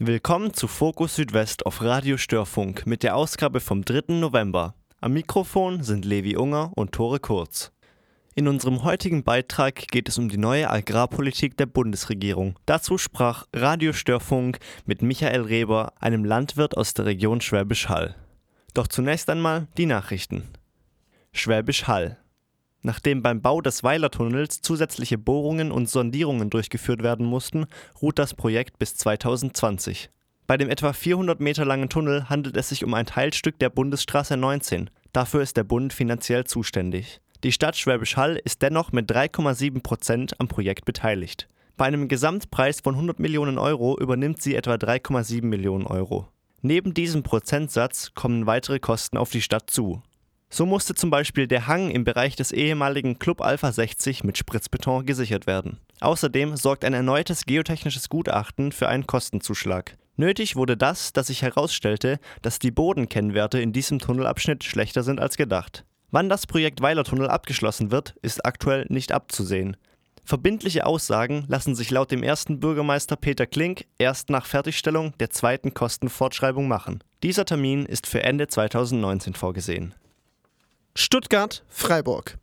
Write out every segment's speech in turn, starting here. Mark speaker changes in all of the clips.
Speaker 1: Willkommen zu Fokus Südwest auf Radio Störfunk mit der Ausgabe vom 3. November. Am Mikrofon sind Levi Unger und Tore Kurz. In unserem heutigen Beitrag geht es um die neue Agrarpolitik der Bundesregierung. Dazu sprach Radio Störfunk mit Michael Reber, einem Landwirt aus der Region Schwäbisch Hall. Doch zunächst einmal die Nachrichten. Schwäbisch Hall. Nachdem beim Bau des Weilertunnels zusätzliche Bohrungen und Sondierungen durchgeführt werden mussten, ruht das Projekt bis 2020. Bei dem etwa 400 Meter langen Tunnel handelt es sich um ein Teilstück der Bundesstraße 19. Dafür ist der Bund finanziell zuständig. Die Stadt Schwäbisch Hall ist dennoch mit 3,7 Prozent am Projekt beteiligt. Bei einem Gesamtpreis von 100 Millionen Euro übernimmt sie etwa 3,7 Millionen Euro. Neben diesem Prozentsatz kommen weitere Kosten auf die Stadt zu. So musste zum Beispiel der Hang im Bereich des ehemaligen Club Alpha 60 mit Spritzbeton gesichert werden. Außerdem sorgt ein erneutes geotechnisches Gutachten für einen Kostenzuschlag. Nötig wurde das, dass sich herausstellte, dass die Bodenkennwerte in diesem Tunnelabschnitt schlechter sind als gedacht. Wann das Projekt Weilertunnel abgeschlossen wird, ist aktuell nicht abzusehen. Verbindliche Aussagen lassen sich laut dem ersten Bürgermeister Peter Klink erst nach Fertigstellung der zweiten Kostenfortschreibung machen. Dieser Termin ist für Ende 2019 vorgesehen.
Speaker 2: Stuttgart, Freiburg.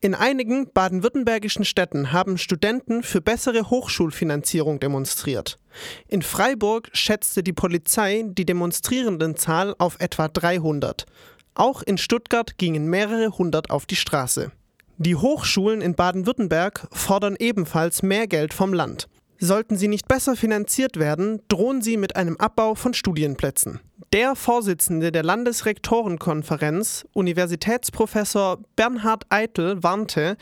Speaker 2: In einigen baden-württembergischen Städten haben Studenten für bessere Hochschulfinanzierung demonstriert. In Freiburg schätzte die Polizei die Demonstrierendenzahl auf etwa 300. Auch in Stuttgart gingen mehrere hundert auf die Straße. Die Hochschulen in Baden-Württemberg fordern ebenfalls mehr Geld vom Land. Sollten sie nicht besser finanziert werden, drohen sie mit einem Abbau von Studienplätzen. Der Vorsitzende der Landesrektorenkonferenz, Universitätsprofessor Bernhard Eitel, warnte,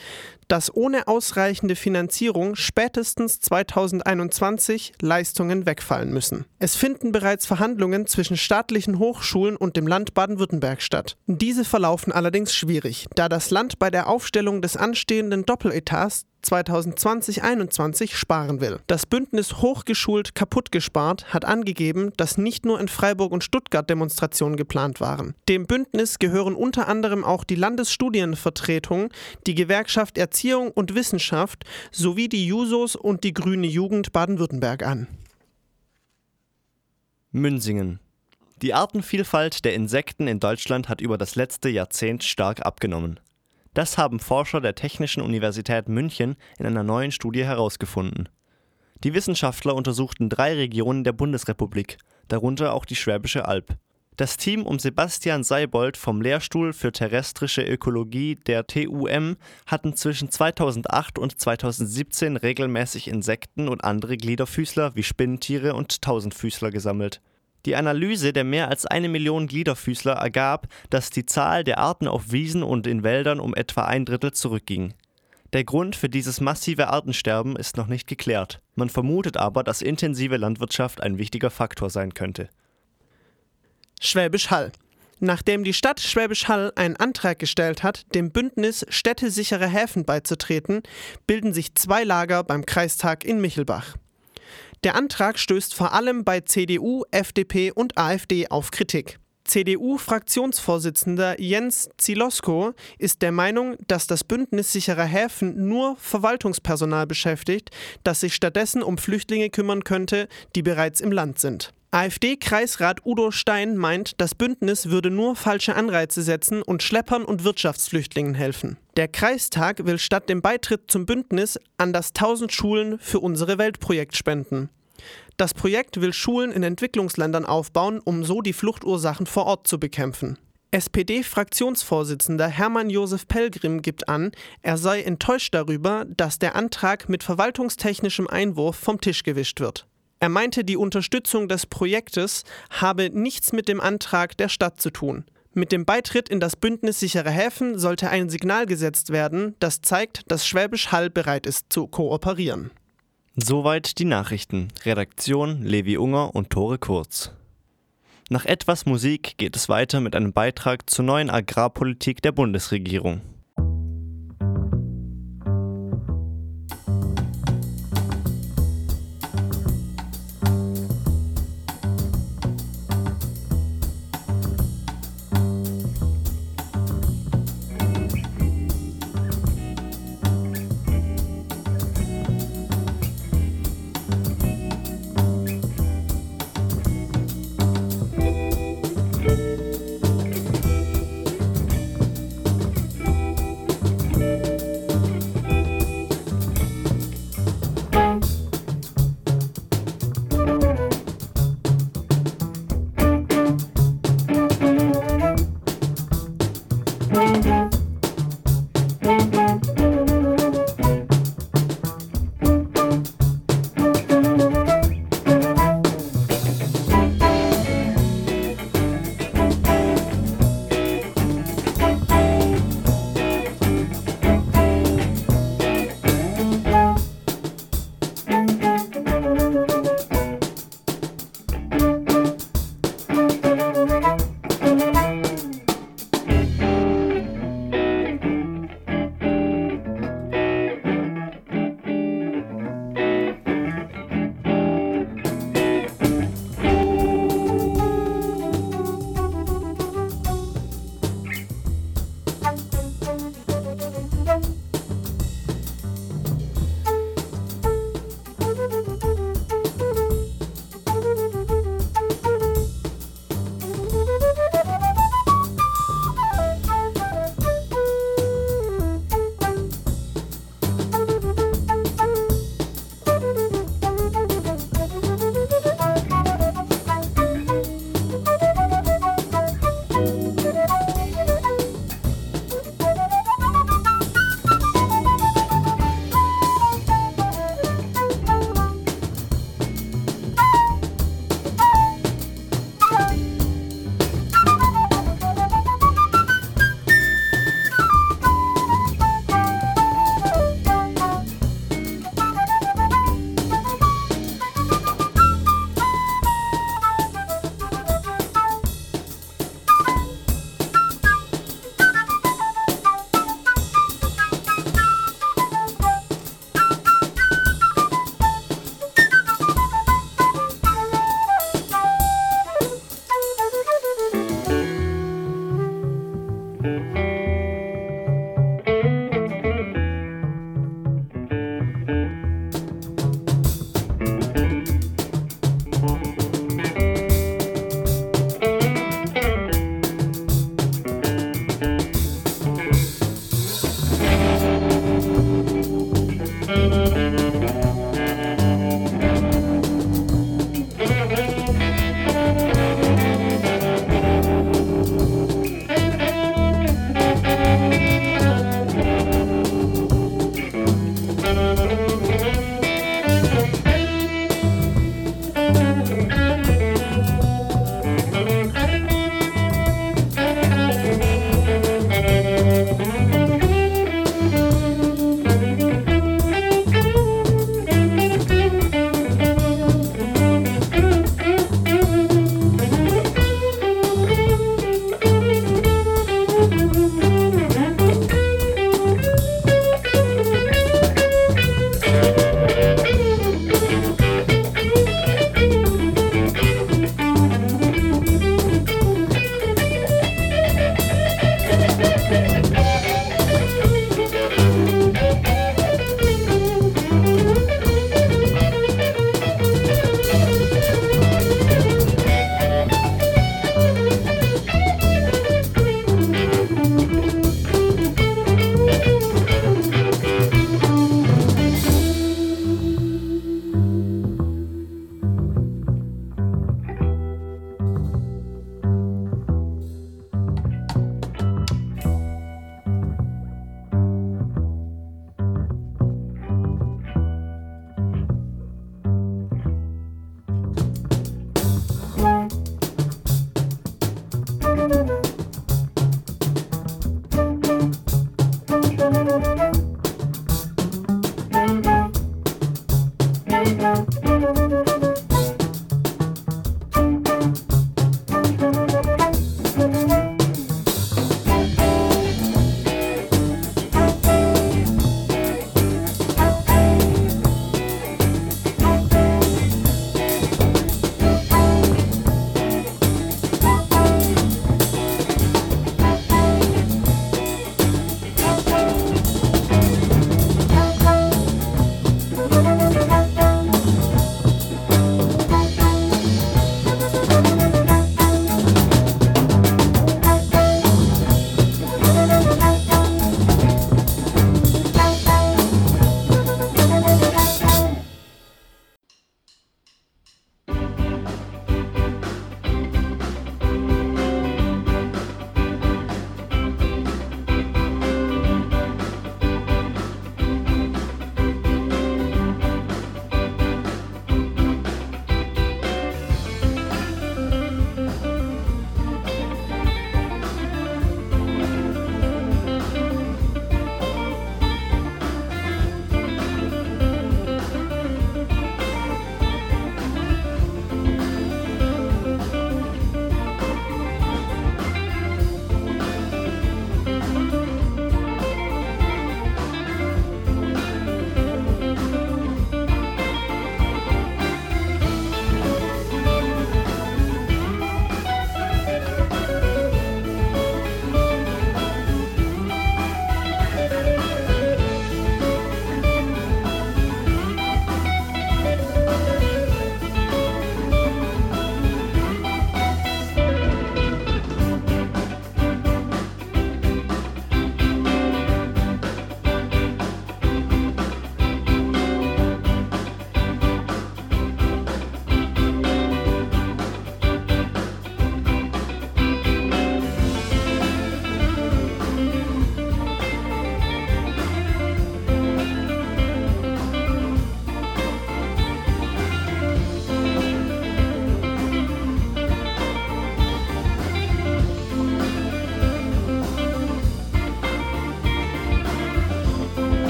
Speaker 2: dass ohne ausreichende Finanzierung spätestens 2021 Leistungen wegfallen müssen. Es finden bereits Verhandlungen zwischen staatlichen Hochschulen und dem Land Baden-Württemberg statt. Diese verlaufen allerdings schwierig, da das Land bei der Aufstellung des anstehenden Doppeletats 2020-21 sparen will. Das Bündnis Hochgeschult kaputt gespart hat angegeben, dass nicht nur in Freiburg und Stuttgart Demonstrationen geplant waren. Dem Bündnis gehören unter anderem auch die Landesstudienvertretung, die Gewerkschaft Erziehung und Wissenschaft sowie die Jusos und die Grüne Jugend Baden-Württemberg an.
Speaker 1: Münsingen. Die Artenvielfalt der Insekten in Deutschland hat über das letzte Jahrzehnt stark abgenommen. Das haben Forscher der Technischen Universität München in einer neuen Studie herausgefunden. Die Wissenschaftler untersuchten drei Regionen der Bundesrepublik, darunter auch die Schwäbische Alb. Das Team um Sebastian Seibold vom Lehrstuhl für terrestrische Ökologie der TUM hatten zwischen 2008 und 2017 regelmäßig Insekten und andere Gliederfüßler wie Spinnentiere und Tausendfüßler gesammelt. Die Analyse der mehr als eine Million Gliederfüßler ergab, dass die Zahl der Arten auf Wiesen und in Wäldern um etwa ein Drittel zurückging. Der Grund für dieses massive Artensterben ist noch nicht geklärt. Man vermutet aber, dass intensive Landwirtschaft ein wichtiger Faktor sein könnte.
Speaker 2: Schwäbisch Hall. Nachdem die Stadt Schwäbisch Hall einen Antrag gestellt hat, dem Bündnis Städtesichere Häfen beizutreten, bilden sich zwei Lager beim Kreistag in Michelbach. Der Antrag stößt vor allem bei CDU, FDP und AfD auf Kritik. CDU-Fraktionsvorsitzender Jens Zilosko ist der Meinung, dass das Bündnis sicherer Häfen nur Verwaltungspersonal beschäftigt, das sich stattdessen um Flüchtlinge kümmern könnte, die bereits im Land sind. AfD-Kreisrat Udo Stein meint, das Bündnis würde nur falsche Anreize setzen und Schleppern und Wirtschaftsflüchtlingen helfen. Der Kreistag will statt dem Beitritt zum Bündnis an das 1000 Schulen für unsere Weltprojekt spenden. Das Projekt will Schulen in Entwicklungsländern aufbauen, um so die Fluchtursachen vor Ort zu bekämpfen. SPD-Fraktionsvorsitzender Hermann Josef Pelgrim gibt an, er sei enttäuscht darüber, dass der Antrag mit verwaltungstechnischem Einwurf vom Tisch gewischt wird. Er meinte, die Unterstützung des Projektes habe nichts mit dem Antrag der Stadt zu tun. Mit dem Beitritt in das Bündnis sichere Häfen sollte ein Signal gesetzt werden, das zeigt, dass Schwäbisch Hall bereit ist zu kooperieren.
Speaker 1: Soweit die Nachrichten. Redaktion Levi Unger und Tore Kurz. Nach etwas Musik geht es weiter mit einem Beitrag zur neuen Agrarpolitik der Bundesregierung.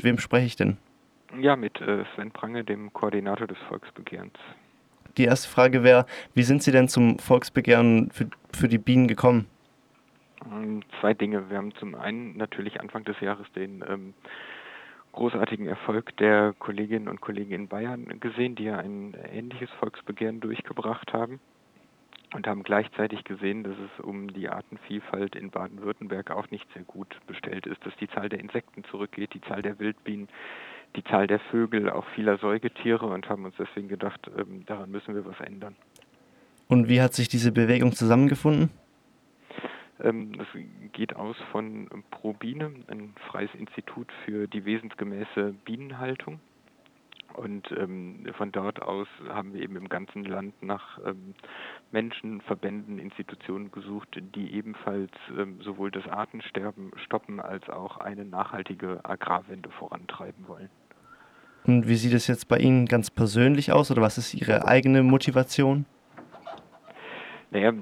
Speaker 1: Mit wem spreche ich denn?
Speaker 3: Ja, mit äh, Sven Prange, dem Koordinator des Volksbegehrens.
Speaker 1: Die erste Frage wäre, wie sind Sie denn zum Volksbegehren für, für die Bienen gekommen?
Speaker 3: Ähm, zwei Dinge. Wir haben zum einen natürlich Anfang des Jahres den ähm, großartigen Erfolg der Kolleginnen und Kollegen in Bayern gesehen, die ja ein ähnliches Volksbegehren durchgebracht haben und haben gleichzeitig gesehen, dass es um die Artenvielfalt in Baden-Württemberg auch nicht sehr gut bestellt ist, dass die Zahl der Insekten zurückgeht, die Zahl der Wildbienen, die Zahl der Vögel, auch vieler Säugetiere und haben uns deswegen gedacht, ähm, daran müssen wir was ändern.
Speaker 1: Und wie hat sich diese Bewegung zusammengefunden?
Speaker 3: Ähm, das geht aus von ProBiene, ein freies Institut für die wesensgemäße Bienenhaltung. Und ähm, von dort aus haben wir eben im ganzen Land nach ähm, Menschen, Verbänden, Institutionen gesucht, die ebenfalls ähm, sowohl das Artensterben stoppen als auch eine nachhaltige Agrarwende vorantreiben wollen.
Speaker 1: Und wie sieht es jetzt bei Ihnen ganz persönlich aus oder was ist Ihre eigene Motivation?
Speaker 3: Naja,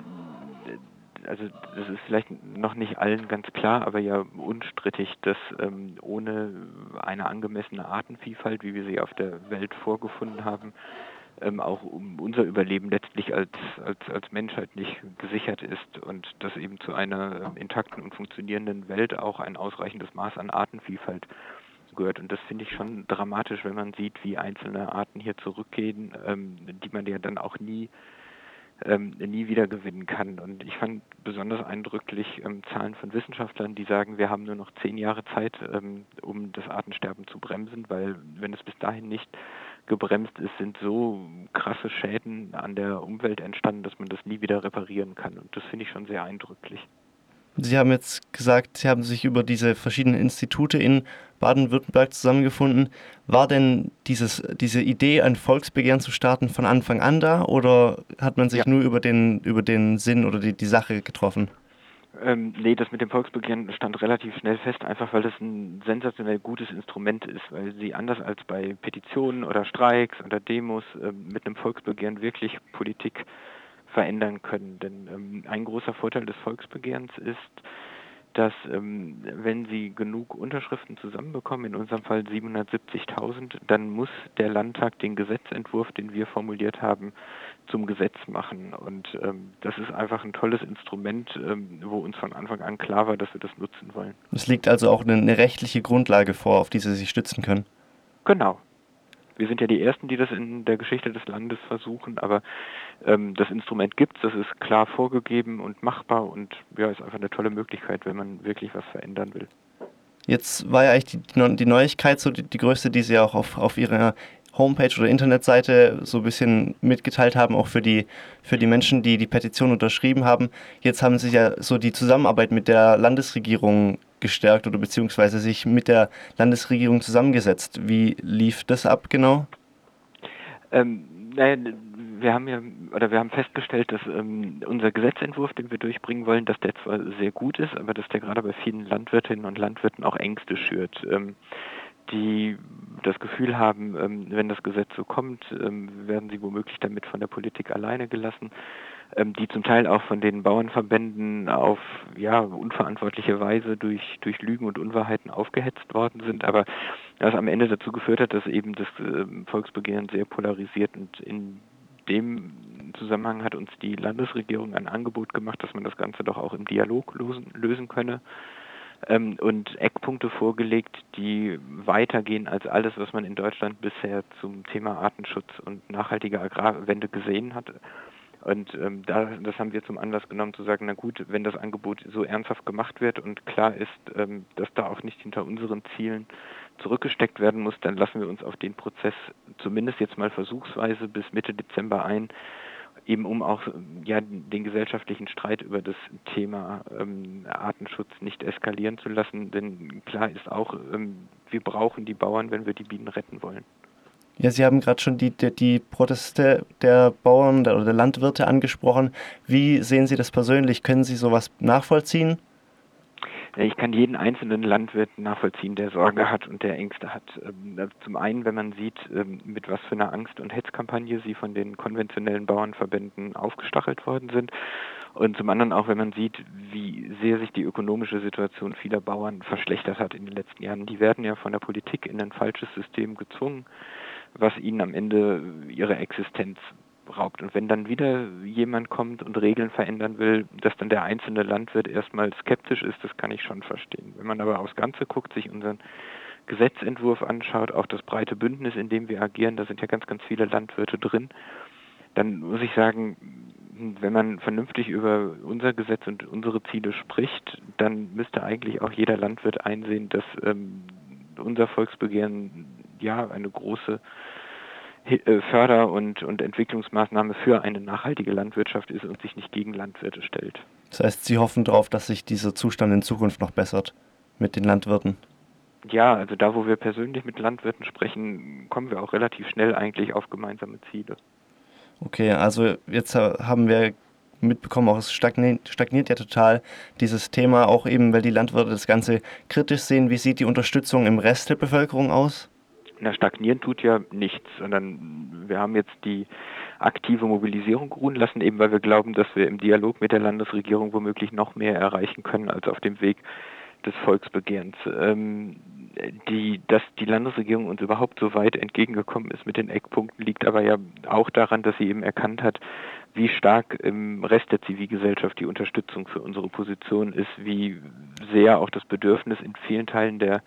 Speaker 3: also das ist vielleicht noch nicht allen ganz klar, aber ja unstrittig, dass ähm, ohne eine angemessene Artenvielfalt, wie wir sie auf der Welt vorgefunden haben, ähm, auch um unser Überleben letztlich als, als, als Menschheit nicht gesichert ist und dass eben zu einer ähm, intakten und funktionierenden Welt auch ein ausreichendes Maß an Artenvielfalt gehört. Und das finde ich schon dramatisch, wenn man sieht, wie einzelne Arten hier zurückgehen, ähm, die man ja dann auch nie ähm, nie wieder gewinnen kann. Und ich fand besonders eindrücklich ähm, Zahlen von Wissenschaftlern, die sagen, wir haben nur noch zehn Jahre Zeit, ähm, um das Artensterben zu bremsen, weil wenn es bis dahin nicht gebremst ist, sind so krasse Schäden an der Umwelt entstanden, dass man das nie wieder reparieren kann. Und das finde ich schon sehr eindrücklich.
Speaker 1: Sie haben jetzt gesagt, Sie haben sich über diese verschiedenen Institute in Baden-Württemberg zusammengefunden. War denn dieses, diese Idee, ein Volksbegehren zu starten, von Anfang an da oder hat man sich ja. nur über den, über den Sinn oder die, die Sache getroffen?
Speaker 3: Ähm, nee, das mit dem Volksbegehren stand relativ schnell fest, einfach weil das ein sensationell gutes Instrument ist, weil sie anders als bei Petitionen oder Streiks oder Demos äh, mit einem Volksbegehren wirklich Politik verändern können. Denn ähm, ein großer Vorteil des Volksbegehrens ist, dass ähm, wenn Sie genug Unterschriften zusammenbekommen, in unserem Fall 770.000, dann muss der Landtag den Gesetzentwurf, den wir formuliert haben, zum Gesetz machen. Und ähm, das ist einfach ein tolles Instrument, ähm, wo uns von Anfang an klar war, dass wir das nutzen wollen.
Speaker 1: Es liegt also auch eine, eine rechtliche Grundlage vor, auf die Sie sich stützen können.
Speaker 3: Genau, wir sind ja die Ersten, die das in der Geschichte des Landes versuchen, aber ähm, das Instrument gibt es, das ist klar vorgegeben und machbar und ja, ist einfach eine tolle Möglichkeit, wenn man wirklich was verändern will.
Speaker 1: Jetzt war ja eigentlich die, die Neuigkeit so die, die, größte, die Sie auch auf, auf Ihrer Homepage oder Internetseite so ein bisschen mitgeteilt haben, auch für die, für die Menschen, die die Petition unterschrieben haben. Jetzt haben Sie ja so die Zusammenarbeit mit der Landesregierung gestärkt oder beziehungsweise sich mit der Landesregierung zusammengesetzt. Wie lief das ab genau?
Speaker 3: Ähm, naja, wir haben ja oder wir haben festgestellt, dass ähm, unser Gesetzentwurf, den wir durchbringen wollen, dass der zwar sehr gut ist, aber dass der gerade bei vielen Landwirtinnen und Landwirten auch Ängste schürt. Ähm, die das Gefühl haben, ähm, wenn das Gesetz so kommt, ähm, werden sie womöglich damit von der Politik alleine gelassen, die zum Teil auch von den Bauernverbänden auf ja unverantwortliche Weise durch durch Lügen und Unwahrheiten aufgehetzt worden sind, aber was am Ende dazu geführt hat, dass eben das Volksbegehren sehr polarisiert und in dem Zusammenhang hat uns die Landesregierung ein Angebot gemacht, dass man das Ganze doch auch im Dialog lösen, lösen könne ähm, und Eckpunkte vorgelegt, die weitergehen als alles, was man in Deutschland bisher zum Thema Artenschutz und nachhaltige Agrarwende gesehen hat. Und ähm, da, das haben wir zum Anlass genommen zu sagen, na gut, wenn das Angebot so ernsthaft gemacht wird und klar ist, ähm, dass da auch nicht hinter unseren Zielen zurückgesteckt werden muss, dann lassen wir uns auf den Prozess zumindest jetzt mal versuchsweise bis Mitte Dezember ein, eben um auch ja, den gesellschaftlichen Streit über das Thema ähm, Artenschutz nicht eskalieren zu lassen. Denn klar ist auch, ähm, wir brauchen die Bauern, wenn wir die Bienen retten wollen.
Speaker 1: Ja, Sie haben gerade schon die, die, die, Proteste der Bauern oder der Landwirte angesprochen. Wie sehen Sie das persönlich? Können Sie sowas nachvollziehen?
Speaker 3: Ich kann jeden einzelnen Landwirt nachvollziehen, der Sorge hat und der Ängste hat. Ähm, zum einen, wenn man sieht, ähm, mit was für einer Angst- und Hetzkampagne sie von den konventionellen Bauernverbänden aufgestachelt worden sind. Und zum anderen auch, wenn man sieht, wie sehr sich die ökonomische Situation vieler Bauern verschlechtert hat in den letzten Jahren. Die werden ja von der Politik in ein falsches System gezwungen, was ihnen am Ende ihre Existenz raubt. Und wenn dann wieder jemand kommt und Regeln verändern will, dass dann der einzelne Landwirt erstmal skeptisch ist, das kann ich schon verstehen. Wenn man aber aufs Ganze guckt, sich unseren Gesetzentwurf anschaut, auch das breite Bündnis, in dem wir agieren, da sind ja ganz, ganz viele Landwirte drin, dann muss ich sagen, wenn man vernünftig über unser Gesetz und unsere Ziele spricht, dann müsste eigentlich auch jeder Landwirt einsehen, dass ähm, unser Volksbegehren ja eine große äh, Förder- und, und Entwicklungsmaßnahme für eine nachhaltige Landwirtschaft ist und sich nicht gegen Landwirte stellt.
Speaker 1: Das heißt, Sie hoffen darauf, dass sich dieser Zustand in Zukunft noch bessert mit den Landwirten?
Speaker 3: Ja, also da, wo wir persönlich mit Landwirten sprechen, kommen wir auch relativ schnell eigentlich auf gemeinsame Ziele.
Speaker 1: Okay, also jetzt haben wir mitbekommen, auch es stagniert, stagniert ja total dieses Thema, auch eben, weil die Landwirte das Ganze kritisch sehen. Wie sieht die Unterstützung im Rest der Bevölkerung aus?
Speaker 3: Na, stagnieren tut ja nichts, sondern wir haben jetzt die aktive Mobilisierung ruhen lassen, eben weil wir glauben, dass wir im Dialog mit der Landesregierung womöglich noch mehr erreichen können als auf dem Weg des Volksbegehrens. Ähm, die, dass die Landesregierung uns überhaupt so weit entgegengekommen ist mit den Eckpunkten, liegt aber ja auch daran, dass sie eben erkannt hat, wie stark im Rest der Zivilgesellschaft die Unterstützung für unsere Position ist, wie sehr auch das Bedürfnis in vielen Teilen der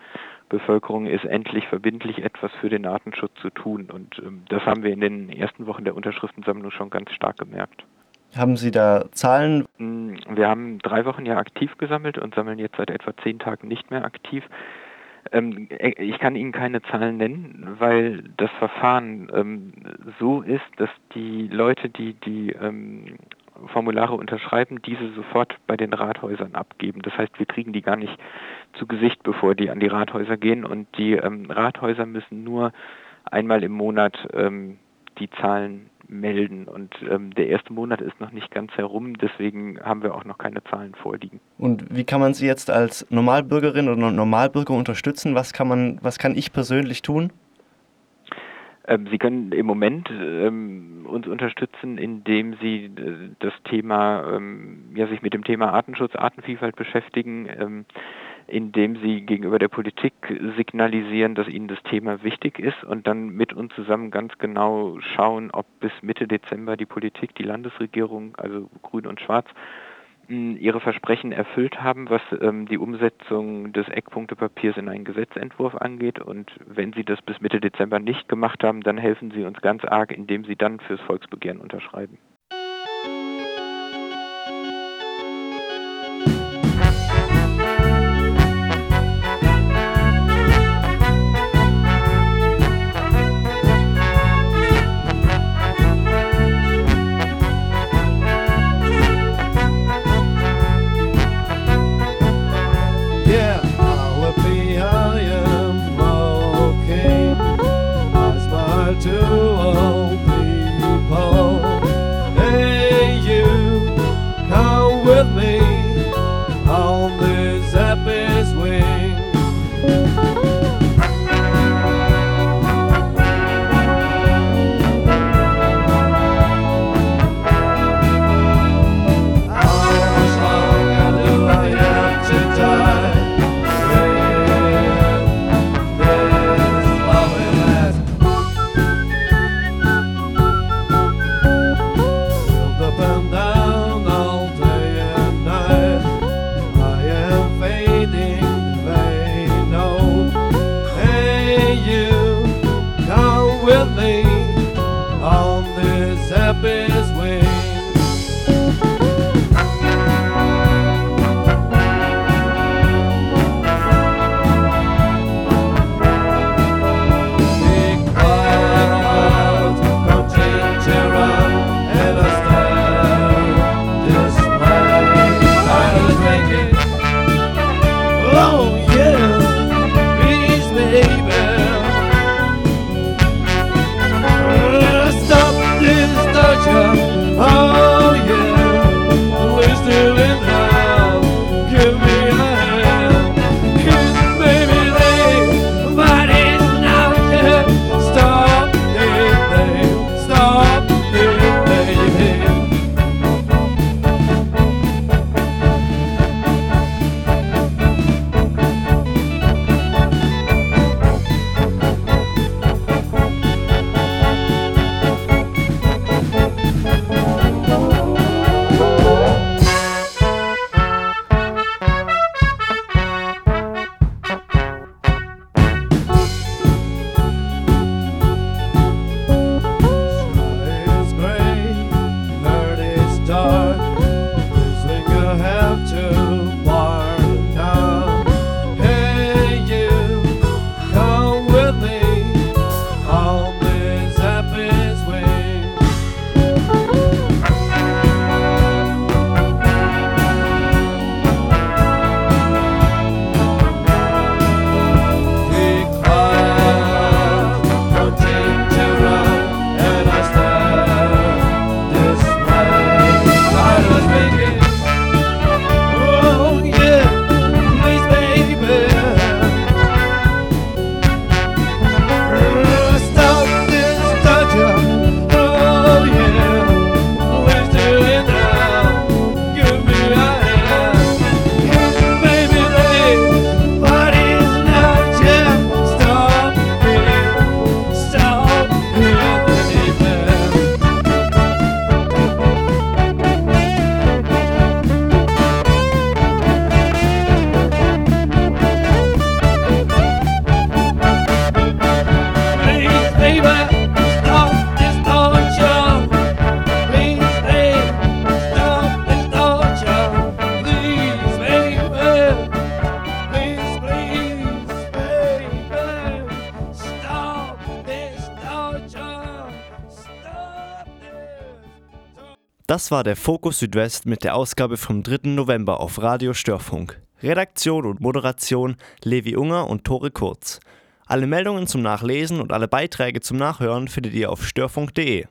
Speaker 3: Bevölkerung ist, endlich verbindlich etwas für den Artenschutz zu tun. Und ähm, das haben wir in den ersten Wochen der Unterschriftensammlung schon ganz stark gemerkt.
Speaker 1: Haben Sie da Zahlen?
Speaker 3: Mm, wir haben drei Wochen ja aktiv gesammelt und sammeln jetzt seit etwa zehn Tagen nicht mehr aktiv. Ähm, äh, ich kann Ihnen keine Zahlen nennen, weil das Verfahren ähm, so ist, dass die Leute, die die Formulare unterschreiben, diese sofort bei den Rathäusern abgeben. Das heißt, wir kriegen die gar nicht zu Gesicht, bevor die an die Rathäuser gehen und die ähm, Rathäuser müssen nur einmal im Monat ähm, die Zahlen melden. Und ähm, der erste Monat ist noch nicht ganz herum, deswegen haben wir auch noch keine Zahlen vorliegen.
Speaker 1: Und wie kann man Sie jetzt als Normalbürgerin oder Normalbürger unterstützen? Was kann man, was kann ich persönlich tun?
Speaker 3: Ähm, Sie können im Moment ähm, uns unterstützen, indem Sie äh, das Thema, ähm, ja, sich mit dem Thema Artenschutz, Artenvielfalt beschäftigen. Indem sie gegenüber der Politik signalisieren, dass ihnen das Thema wichtig ist und dann mit uns zusammen ganz genau schauen, ob bis Mitte Dezember die Politik, die Landesregierung, also Grün und Schwarz, ihre Versprechen erfüllt haben, was ähm, die Umsetzung des Eckpunktepapiers in einen Gesetzentwurf angeht. Und wenn sie das bis Mitte Dezember nicht gemacht haben, dann helfen sie uns ganz arg, indem sie dann fürs Volksbegehren unterschreiben. Oh, yeah.
Speaker 1: Das war der Fokus Südwest mit der Ausgabe vom 3. November auf Radio Störfunk. Redaktion und Moderation Levi Unger und Tore Kurz. Alle Meldungen zum Nachlesen und alle Beiträge zum Nachhören findet ihr auf störfunk.de.